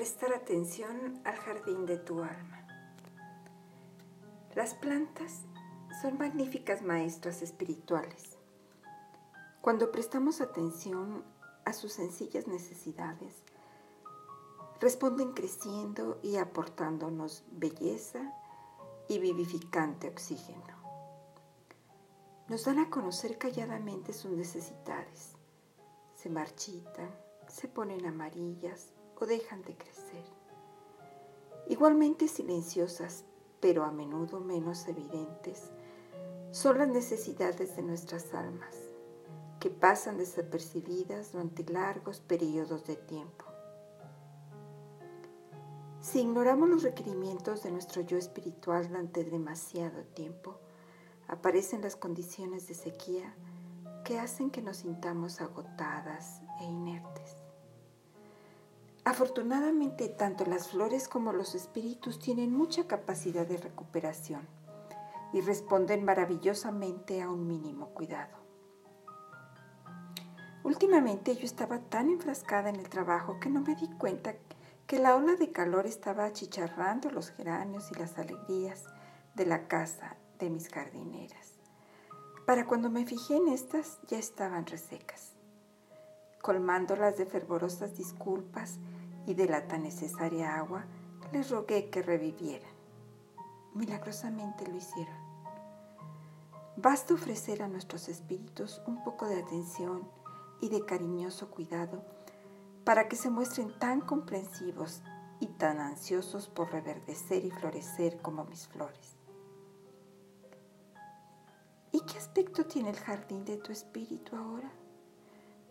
prestar atención al jardín de tu alma. Las plantas son magníficas maestras espirituales. Cuando prestamos atención a sus sencillas necesidades, responden creciendo y aportándonos belleza y vivificante oxígeno. Nos dan a conocer calladamente sus necesidades. Se marchitan, se ponen amarillas o dejan de crecer. Igualmente silenciosas, pero a menudo menos evidentes, son las necesidades de nuestras almas, que pasan desapercibidas durante largos periodos de tiempo. Si ignoramos los requerimientos de nuestro yo espiritual durante demasiado tiempo, aparecen las condiciones de sequía que hacen que nos sintamos agotadas e inertes. Afortunadamente, tanto las flores como los espíritus tienen mucha capacidad de recuperación y responden maravillosamente a un mínimo cuidado. Últimamente yo estaba tan enfrascada en el trabajo que no me di cuenta que la ola de calor estaba achicharrando los geranios y las alegrías de la casa de mis jardineras. Para cuando me fijé en estas ya estaban resecas colmándolas de fervorosas disculpas y de la tan necesaria agua, les rogué que revivieran. Milagrosamente lo hicieron. Basta ofrecer a nuestros espíritus un poco de atención y de cariñoso cuidado para que se muestren tan comprensivos y tan ansiosos por reverdecer y florecer como mis flores. ¿Y qué aspecto tiene el jardín de tu espíritu ahora?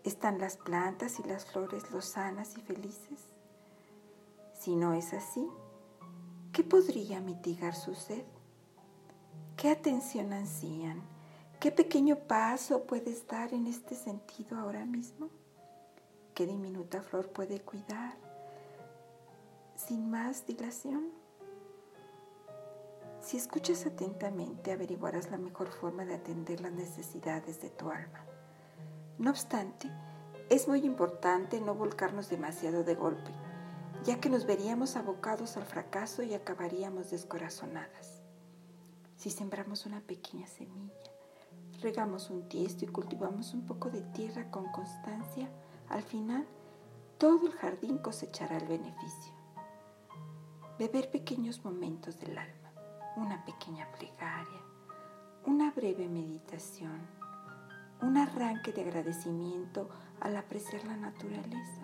¿Están las plantas y las flores lozanas y felices? Si no es así, ¿qué podría mitigar su sed? ¿Qué atención ansían? ¿Qué pequeño paso puedes dar en este sentido ahora mismo? ¿Qué diminuta flor puede cuidar sin más dilación? Si escuchas atentamente, averiguarás la mejor forma de atender las necesidades de tu alma. No obstante, es muy importante no volcarnos demasiado de golpe, ya que nos veríamos abocados al fracaso y acabaríamos descorazonadas. Si sembramos una pequeña semilla, regamos un tiesto y cultivamos un poco de tierra con constancia, al final todo el jardín cosechará el beneficio. Beber pequeños momentos del alma, una pequeña plegaria, una breve meditación, un arranque de agradecimiento al apreciar la naturaleza.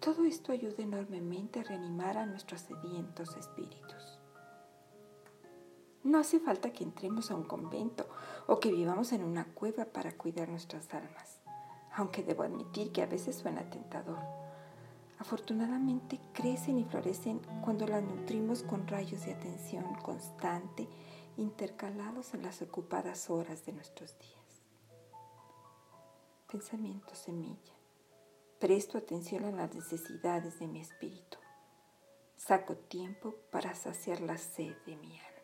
Todo esto ayuda enormemente a reanimar a nuestros sedientos espíritus. No hace falta que entremos a un convento o que vivamos en una cueva para cuidar nuestras almas, aunque debo admitir que a veces suena tentador. Afortunadamente crecen y florecen cuando las nutrimos con rayos de atención constante intercalados en las ocupadas horas de nuestros días pensamiento semilla. Presto atención a las necesidades de mi espíritu. Saco tiempo para saciar la sed de mi alma.